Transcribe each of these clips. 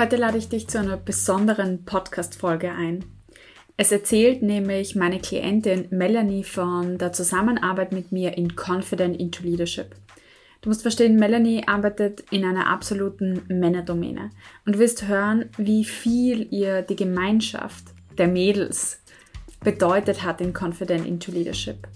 Heute lade ich dich zu einer besonderen Podcast-Folge ein. Es erzählt nämlich meine Klientin Melanie von der Zusammenarbeit mit mir in Confident into Leadership. Du musst verstehen, Melanie arbeitet in einer absoluten Männerdomäne und wirst hören, wie viel ihr die Gemeinschaft der Mädels bedeutet hat in Confident into Leadership.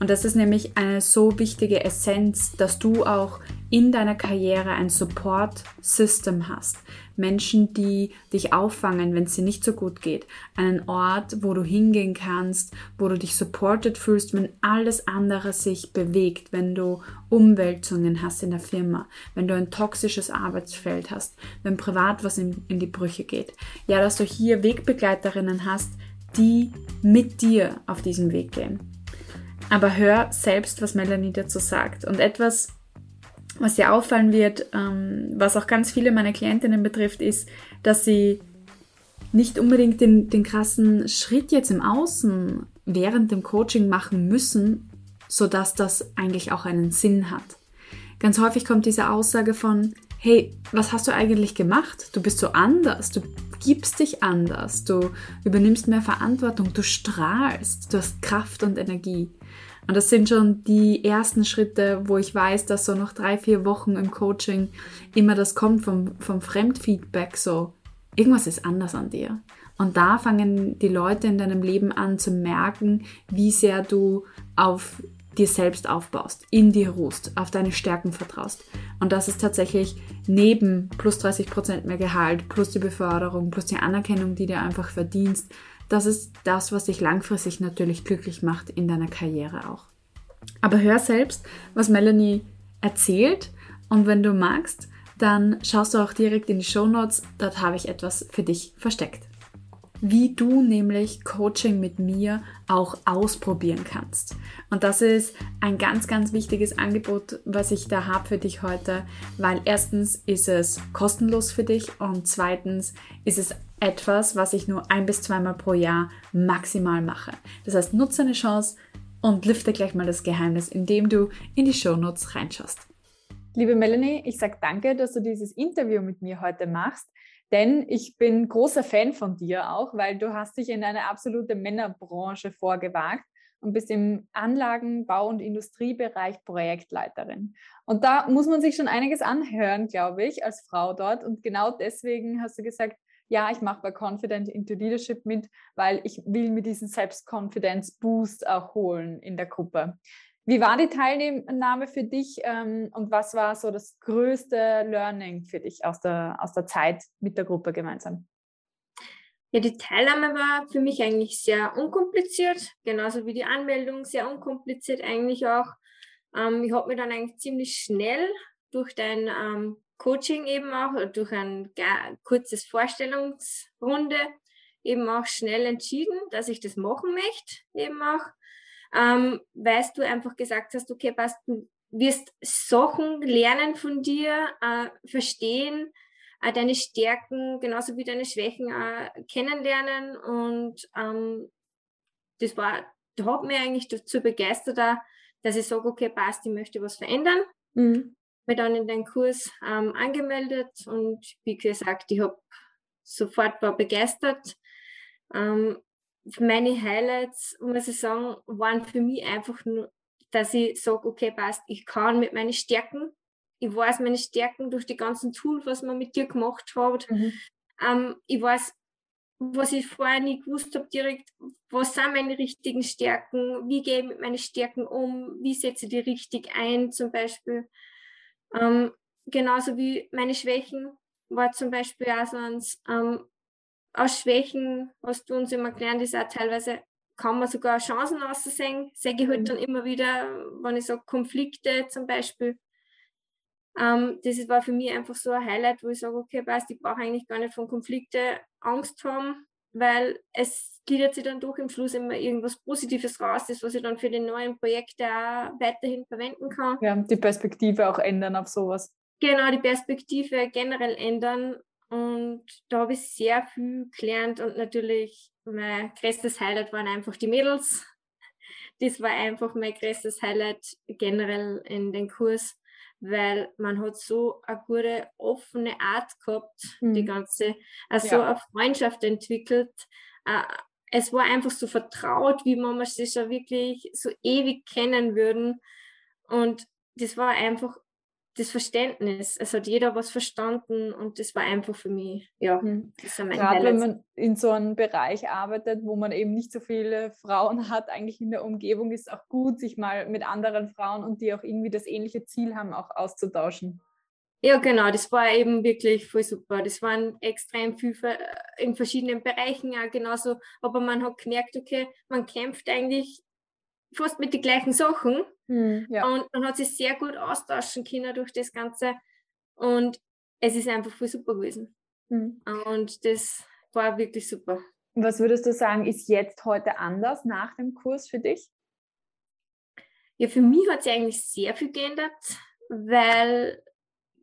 Und das ist nämlich eine so wichtige Essenz, dass du auch in deiner Karriere ein Support System hast. Menschen, die dich auffangen, wenn es dir nicht so gut geht. Einen Ort, wo du hingehen kannst, wo du dich supported fühlst, wenn alles andere sich bewegt, wenn du Umwälzungen hast in der Firma, wenn du ein toxisches Arbeitsfeld hast, wenn privat was in, in die Brüche geht. Ja, dass du hier Wegbegleiterinnen hast, die mit dir auf diesem Weg gehen. Aber hör selbst, was Melanie dazu sagt. Und etwas, was dir auffallen wird, ähm, was auch ganz viele meiner Klientinnen betrifft, ist, dass sie nicht unbedingt den, den krassen Schritt jetzt im Außen während dem Coaching machen müssen, sodass das eigentlich auch einen Sinn hat. Ganz häufig kommt diese Aussage von, hey, was hast du eigentlich gemacht? Du bist so anders, du gibst dich anders, du übernimmst mehr Verantwortung, du strahlst, du hast Kraft und Energie. Und das sind schon die ersten Schritte, wo ich weiß, dass so noch drei, vier Wochen im Coaching immer das kommt vom, vom Fremdfeedback, so irgendwas ist anders an dir. Und da fangen die Leute in deinem Leben an zu merken, wie sehr du auf dir selbst aufbaust, in dir ruhst, auf deine Stärken vertraust. Und das ist tatsächlich neben plus 30 Prozent mehr Gehalt, plus die Beförderung, plus die Anerkennung, die du einfach verdienst, das ist das, was dich langfristig natürlich glücklich macht in deiner Karriere auch. Aber hör selbst, was Melanie erzählt und wenn du magst, dann schaust du auch direkt in die Show Notes, dort habe ich etwas für dich versteckt. Wie du nämlich Coaching mit mir auch ausprobieren kannst. Und das ist ein ganz, ganz wichtiges Angebot, was ich da habe für dich heute, weil erstens ist es kostenlos für dich und zweitens ist es etwas, was ich nur ein bis zweimal pro Jahr maximal mache. Das heißt, nutze eine Chance und lüfte gleich mal das Geheimnis, indem du in die Shownotes reinschaust. Liebe Melanie, ich sage danke, dass du dieses Interview mit mir heute machst, denn ich bin großer Fan von dir auch, weil du hast dich in eine absolute Männerbranche vorgewagt und bist im Anlagenbau- und Industriebereich Projektleiterin. Und da muss man sich schon einiges anhören, glaube ich, als Frau dort. Und genau deswegen hast du gesagt, ja, ich mache bei Confident into Leadership mit, weil ich will mir diesen Selbstkonfidenz-Boost auch holen in der Gruppe. Wie war die Teilnahme für dich ähm, und was war so das größte Learning für dich aus der, aus der Zeit mit der Gruppe gemeinsam? Ja, die Teilnahme war für mich eigentlich sehr unkompliziert, genauso wie die Anmeldung sehr unkompliziert eigentlich auch. Ähm, ich habe mir dann eigentlich ziemlich schnell durch dein ähm, Coaching eben auch durch ein kurzes Vorstellungsrunde eben auch schnell entschieden, dass ich das machen möchte, eben auch, ähm, weil du einfach gesagt hast, okay, passt, du wirst Sachen lernen von dir, äh, verstehen, äh, deine Stärken genauso wie deine Schwächen äh, kennenlernen und ähm, das war, da hat mich eigentlich dazu begeistert, dass ich sage, okay, passt, ich möchte was verändern. Mhm mich dann in den Kurs ähm, angemeldet und wie gesagt, ich habe sofort war begeistert. Ähm, meine Highlights, muss ich sagen, waren für mich einfach nur, dass ich sage, okay, passt, ich kann mit meinen Stärken, ich weiß meine Stärken durch die ganzen Tools, was man mit dir gemacht hat. Mhm. Ähm, ich weiß, was ich vorher nie gewusst habe, direkt, was sind meine richtigen Stärken, wie gehe ich mit meinen Stärken um, wie setze ich die richtig ein zum Beispiel. Ähm, genauso wie meine Schwächen war zum Beispiel auch sonst ähm, aus Schwächen, was du uns immer gelernt ist, auch teilweise kann man sogar Chancen aussehen. Sehe ich halt mhm. dann immer wieder, wenn ich sage Konflikte zum Beispiel. Ähm, das war für mich einfach so ein Highlight, wo ich sage, okay, passt, ich brauche eigentlich gar nicht von Konflikte Angst haben, weil es gliedert sich dann doch im Schluss immer irgendwas Positives raus, das, was ich dann für die neuen Projekte auch weiterhin verwenden kann. Ja, die Perspektive auch ändern auf sowas. Genau, die Perspektive generell ändern. Und da habe ich sehr viel gelernt und natürlich mein größtes Highlight waren einfach die Mädels. Das war einfach mein größtes Highlight generell in den Kurs, weil man hat so eine gute offene Art gehabt, mhm. die ganze, also ja. eine Freundschaft entwickelt. Äh, es war einfach so vertraut, wie man sich ja wirklich so ewig kennen würden. Und das war einfach das Verständnis. Es hat jeder was verstanden und das war einfach für mich, ja, mhm. Gerade wenn man in so einem Bereich arbeitet, wo man eben nicht so viele Frauen hat, eigentlich in der Umgebung, ist es auch gut, sich mal mit anderen Frauen und die auch irgendwie das ähnliche Ziel haben, auch auszutauschen. Ja, genau, das war eben wirklich voll super. Das waren extrem viel in verschiedenen Bereichen auch genauso, aber man hat gemerkt, okay, man kämpft eigentlich fast mit den gleichen Sachen hm, ja. und man hat sich sehr gut austauschen können durch das Ganze und es ist einfach voll super gewesen. Hm. Und das war wirklich super. Was würdest du sagen, ist jetzt heute anders nach dem Kurs für dich? Ja, für mich hat sich eigentlich sehr viel geändert, weil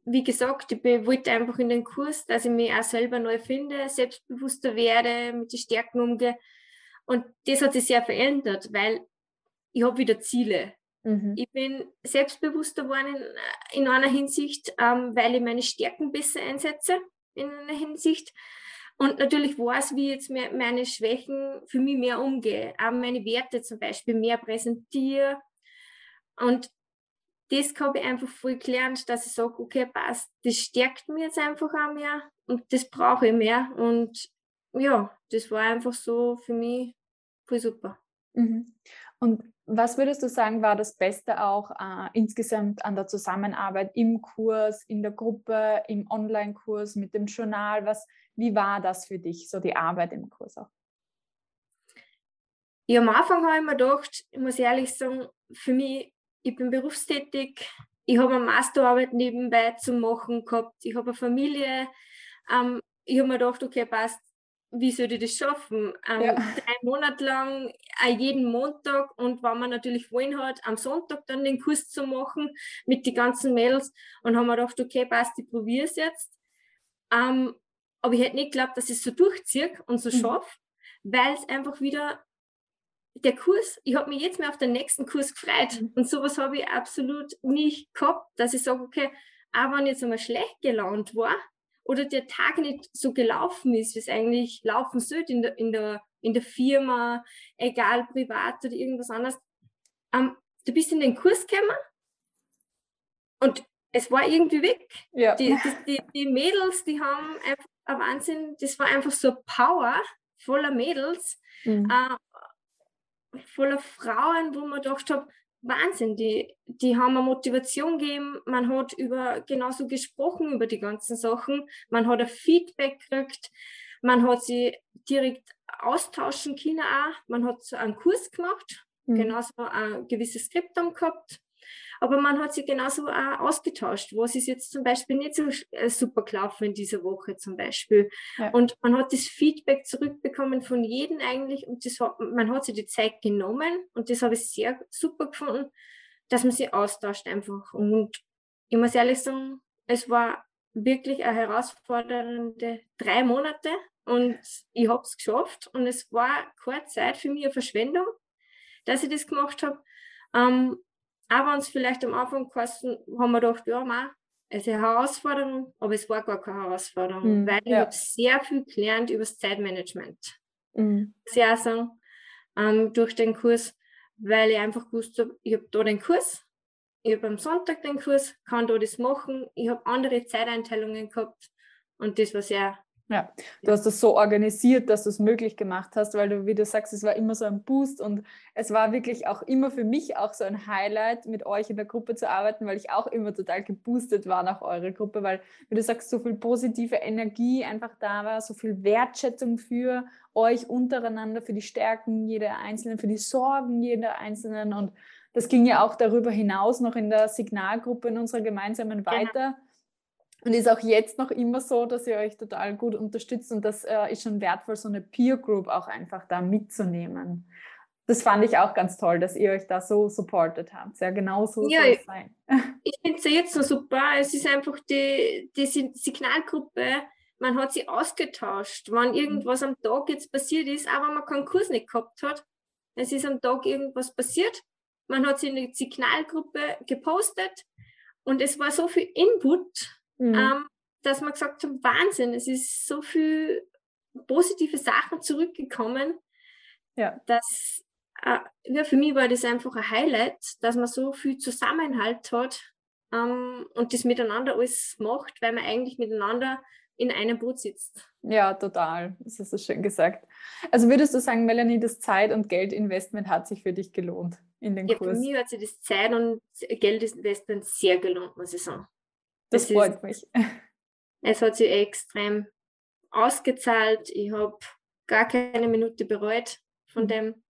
wie gesagt, ich wollte einfach in den Kurs, dass ich mich auch selber neu finde, selbstbewusster werde, mit den Stärken umgehe. Und das hat sich sehr verändert, weil ich habe wieder Ziele. Mhm. Ich bin selbstbewusster geworden in, in einer Hinsicht, ähm, weil ich meine Stärken besser einsetze in einer Hinsicht. Und natürlich weiß, wie ich jetzt meine Schwächen für mich mehr umgehe. Auch meine Werte zum Beispiel mehr präsentiere. Und das habe ich einfach voll gelernt, dass ich sage, okay, passt, das stärkt mir jetzt einfach auch mehr und das brauche ich mehr. Und ja, das war einfach so für mich voll super. Mhm. Und was würdest du sagen, war das Beste auch äh, insgesamt an der Zusammenarbeit im Kurs, in der Gruppe, im Online-Kurs, mit dem Journal? Was, wie war das für dich, so die Arbeit im Kurs auch? Ja, am Anfang habe ich mir gedacht, ich muss ehrlich sagen, für mich ich bin berufstätig, ich habe eine Masterarbeit nebenbei zu machen gehabt, ich habe eine Familie. Ähm, ich habe mir gedacht, okay, passt, wie soll ich das schaffen? Ähm, ja. Drei Monate lang, äh, jeden Montag und wenn man natürlich wollen hat, am Sonntag dann den Kurs zu machen mit den ganzen Mädels und haben wir gedacht, okay, passt, ich probiere es jetzt. Ähm, aber ich hätte nicht geglaubt, dass ich es so durchziehe und so mhm. schaffe, weil es einfach wieder der Kurs, ich habe mich jetzt mehr auf den nächsten Kurs gefreut. Mhm. Und sowas habe ich absolut nicht gehabt, dass ich sage, okay, auch wenn ich jetzt einmal schlecht gelaunt war oder der Tag nicht so gelaufen ist, wie es eigentlich laufen sollte in der, in der, in der Firma, egal privat oder irgendwas anderes, ähm, du bist in den Kurs gekommen und es war irgendwie weg. Ja. Die, die, die, Mädels, die haben einfach ein Wahnsinn, das war einfach so Power voller Mädels. Mhm. Äh, voller Frauen, wo man gedacht habe, Wahnsinn, die, die haben eine Motivation gegeben, man hat über genauso gesprochen über die ganzen Sachen, man hat ein Feedback gekriegt, man hat sie direkt austauschen können auch, man hat so einen Kurs gemacht, mhm. genauso ein gewisses Skriptum gehabt aber man hat sich genauso auch ausgetauscht. Was ist jetzt zum Beispiel nicht so äh, super gelaufen in dieser Woche zum Beispiel? Ja. Und man hat das Feedback zurückbekommen von jedem eigentlich und das hat, man hat sich die Zeit genommen und das habe ich sehr super gefunden, dass man sich austauscht einfach. Und ich muss ehrlich sagen, es war wirklich eine herausfordernde drei Monate und ich habe es geschafft und es war keine Zeit für mich eine Verschwendung, dass ich das gemacht habe. Ähm, auch wenn es vielleicht am Anfang kosten, haben wir gedacht, ja, ma, es ist eine Herausforderung, aber es war gar keine Herausforderung, mhm, weil ich habe sehr viel gelernt über das Zeitmanagement. Mhm. Sehr sagen, ähm, durch den Kurs, weil ich einfach gewusst habe, ich habe da den Kurs, ich habe am Sonntag den Kurs, kann da das machen, ich habe andere Zeiteinteilungen gehabt und das war sehr ja, du hast das so organisiert, dass du es möglich gemacht hast, weil du, wie du sagst, es war immer so ein Boost und es war wirklich auch immer für mich auch so ein Highlight, mit euch in der Gruppe zu arbeiten, weil ich auch immer total geboostet war nach eurer Gruppe, weil, wie du sagst, so viel positive Energie einfach da war, so viel Wertschätzung für euch untereinander, für die Stärken jeder Einzelnen, für die Sorgen jeder Einzelnen und das ging ja auch darüber hinaus noch in der Signalgruppe in unserer gemeinsamen genau. weiter. Genau und ist auch jetzt noch immer so, dass ihr euch total gut unterstützt und das äh, ist schon wertvoll, so eine Peer Group auch einfach da mitzunehmen. Das fand ich auch ganz toll, dass ihr euch da so supportet habt. Ja, genau so ja, soll es sein. Ich finde es jetzt so super. Es ist einfach die, die Signalgruppe, man hat sie ausgetauscht. Wenn irgendwas am Tag jetzt passiert ist, aber man keinen Kurs nicht gehabt hat, es ist am Tag irgendwas passiert, man hat sie in die Signalgruppe gepostet Und es war so viel Input, mhm. ähm, dass man gesagt hat, Wahnsinn, es ist so viel positive Sachen zurückgekommen, ja. dass äh, ja, für mich war das einfach ein Highlight, dass man so viel Zusammenhalt hat ähm, und das miteinander alles macht, weil man eigentlich miteinander in einem Boot sitzt. Ja, total. Das ist so schön gesagt. Also würdest du sagen, Melanie, das Zeit- und Geldinvestment hat sich für dich gelohnt in den ja, Kurs? Für mich hat sich das Zeit- und Geldinvestment sehr gelohnt, muss ich sagen. Das, das freut ist, mich. Es hat sich extrem ausgezahlt. Ich habe gar keine Minute bereut von mhm. dem.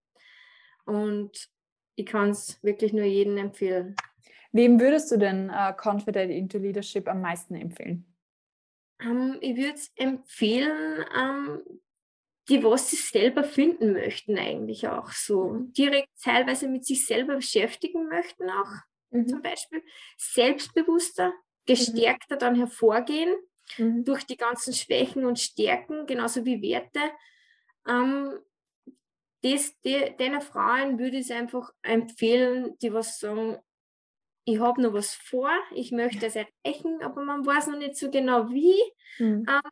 Und ich kann es wirklich nur jedem empfehlen. Wem würdest du denn uh, Confident into Leadership am meisten empfehlen? Um, ähm, ich würde es empfehlen, um, ähm, die was sie selber finden möchten, eigentlich auch so. Direkt teilweise mit sich selber beschäftigen möchten auch. Mhm. Zum Beispiel selbstbewusster, gestärkter mhm. dann hervorgehen mhm. durch die ganzen Schwächen und Stärken, genauso wie Werte. Ähm, das, die, den Frauen würde ich es einfach empfehlen, die was sagen, ich habe noch was vor, ich möchte es erreichen, aber man weiß noch nicht so genau wie. Mhm. Ähm,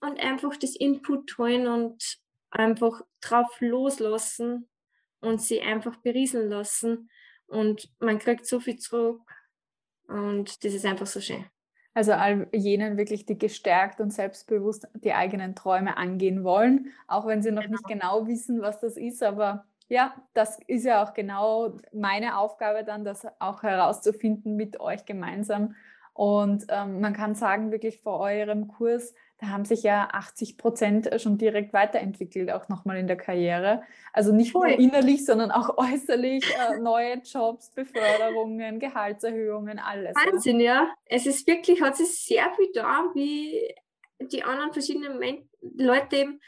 und einfach das Input holen und einfach drauf loslassen und sie einfach berieseln lassen. Und man kriegt so viel zurück. Und das ist einfach so schön. Also all jenen wirklich, die gestärkt und selbstbewusst die eigenen Träume angehen wollen, auch wenn sie noch genau. nicht genau wissen, was das ist. Aber ja, das ist ja auch genau meine Aufgabe dann, das auch herauszufinden mit euch gemeinsam. Und ähm, man kann sagen, wirklich vor eurem Kurs da haben sich ja 80 Prozent schon direkt weiterentwickelt, auch nochmal in der Karriere. Also nicht nur innerlich, sondern auch äußerlich äh, neue Jobs, Beförderungen, Gehaltserhöhungen, alles. Wahnsinn, ja. ja. Es ist wirklich, hat sich sehr viel da, wie die anderen verschiedenen Men Leute eben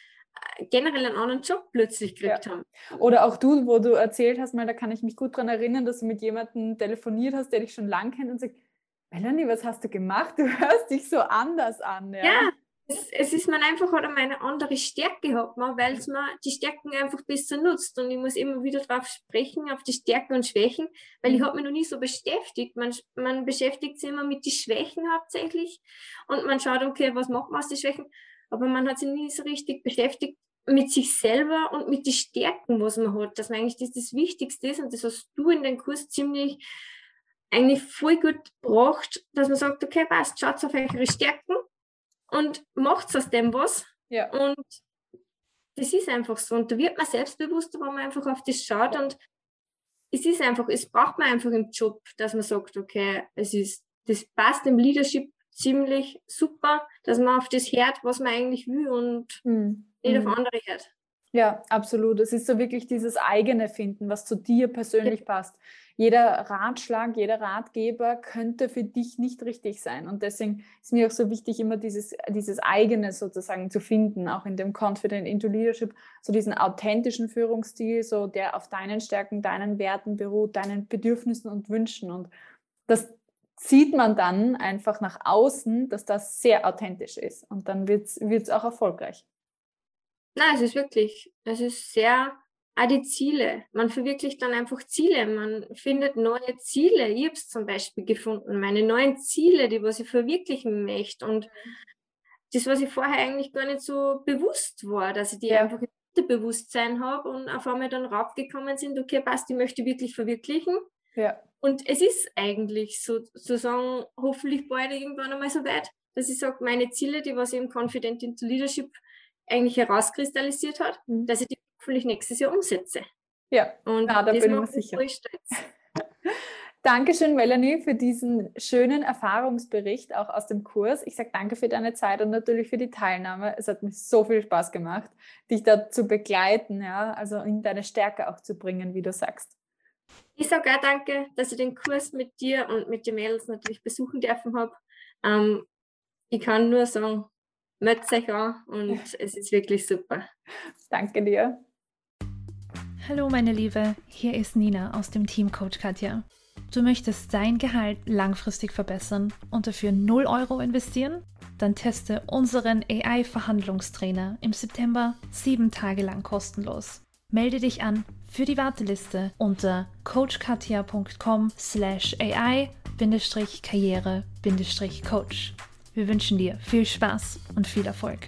äh, generell einen anderen Job plötzlich gekriegt ja. haben. Oder auch du, wo du erzählt hast, mal, da kann ich mich gut daran erinnern, dass du mit jemandem telefoniert hast, der dich schon lang kennt und sagt, Melanie, was hast du gemacht? Du hörst dich so anders an. Ja, ja es, es ist man einfach oder meine andere Stärke hat man, weil es man die Stärken einfach besser nutzt. Und ich muss immer wieder darauf sprechen, auf die Stärken und Schwächen, weil ich habe mich noch nie so beschäftigt. Man, man beschäftigt sich immer mit den Schwächen hauptsächlich und man schaut, okay, was macht man aus den Schwächen, aber man hat sich nie so richtig beschäftigt mit sich selber und mit den Stärken, was man hat, dass man eigentlich das das Wichtigste ist. Und das hast du in den Kurs ziemlich eigentlich voll gut gebracht, dass man sagt, okay, passt, schaut auf eure Stärken und macht aus dem was. Ja. Und das ist einfach so. Und da wird man selbstbewusster, wenn man einfach auf das schaut. Und es ist einfach, es braucht man einfach im Job, dass man sagt, okay, es ist, das passt im Leadership ziemlich super, dass man auf das hört, was man eigentlich will und mhm. nicht auf hm. andere hört. Ja, absolut. Es ist so wirklich dieses eigene Finden, was zu dir persönlich passt. Jeder Ratschlag, jeder Ratgeber könnte für dich nicht richtig sein. Und deswegen ist mir auch so wichtig, immer dieses, dieses eigene sozusagen zu finden, auch in dem Confident into Leadership, so diesen authentischen Führungsstil, so der auf deinen Stärken, deinen Werten beruht, deinen Bedürfnissen und Wünschen. Und das sieht man dann einfach nach außen, dass das sehr authentisch ist. Und dann wird es auch erfolgreich. Nein, es ist wirklich, es ist sehr, auch die Ziele. Man verwirklicht dann einfach Ziele. Man findet neue Ziele. Ich habe es zum Beispiel gefunden, meine neuen Ziele, die was ich verwirklichen möchte. Und das, was ich vorher eigentlich gar nicht so bewusst war, dass ich die ja. einfach im Bewusstsein habe und auf einmal dann raufgekommen sind, okay, passt, die möchte ich wirklich verwirklichen. Ja. Und es ist eigentlich so, sozusagen hoffentlich bald irgendwann einmal so weit, dass ich sage, meine Ziele, die was ich im Confident into Leadership eigentlich herauskristallisiert hat, mhm. dass ich die hoffentlich nächstes Jahr umsetze. Ja, und ja, da bin ich sicher. Dankeschön, Melanie, für diesen schönen Erfahrungsbericht auch aus dem Kurs. Ich sage danke für deine Zeit und natürlich für die Teilnahme. Es hat mir so viel Spaß gemacht, dich da zu begleiten, ja, also in deine Stärke auch zu bringen, wie du sagst. Ich sage auch danke, dass ich den Kurs mit dir und mit den Mädels natürlich besuchen dürfen habe. Ähm, ich kann nur sagen, meldet euch an und es ist wirklich super. Danke dir. Hallo meine Liebe, hier ist Nina aus dem Team Coach Katja. Du möchtest dein Gehalt langfristig verbessern und dafür 0 Euro investieren? Dann teste unseren AI-Verhandlungstrainer im September sieben Tage lang kostenlos. Melde dich an für die Warteliste unter coachkatja.com/ai karriere coach Wir wünschen dir viel Spaß und viel Erfolg.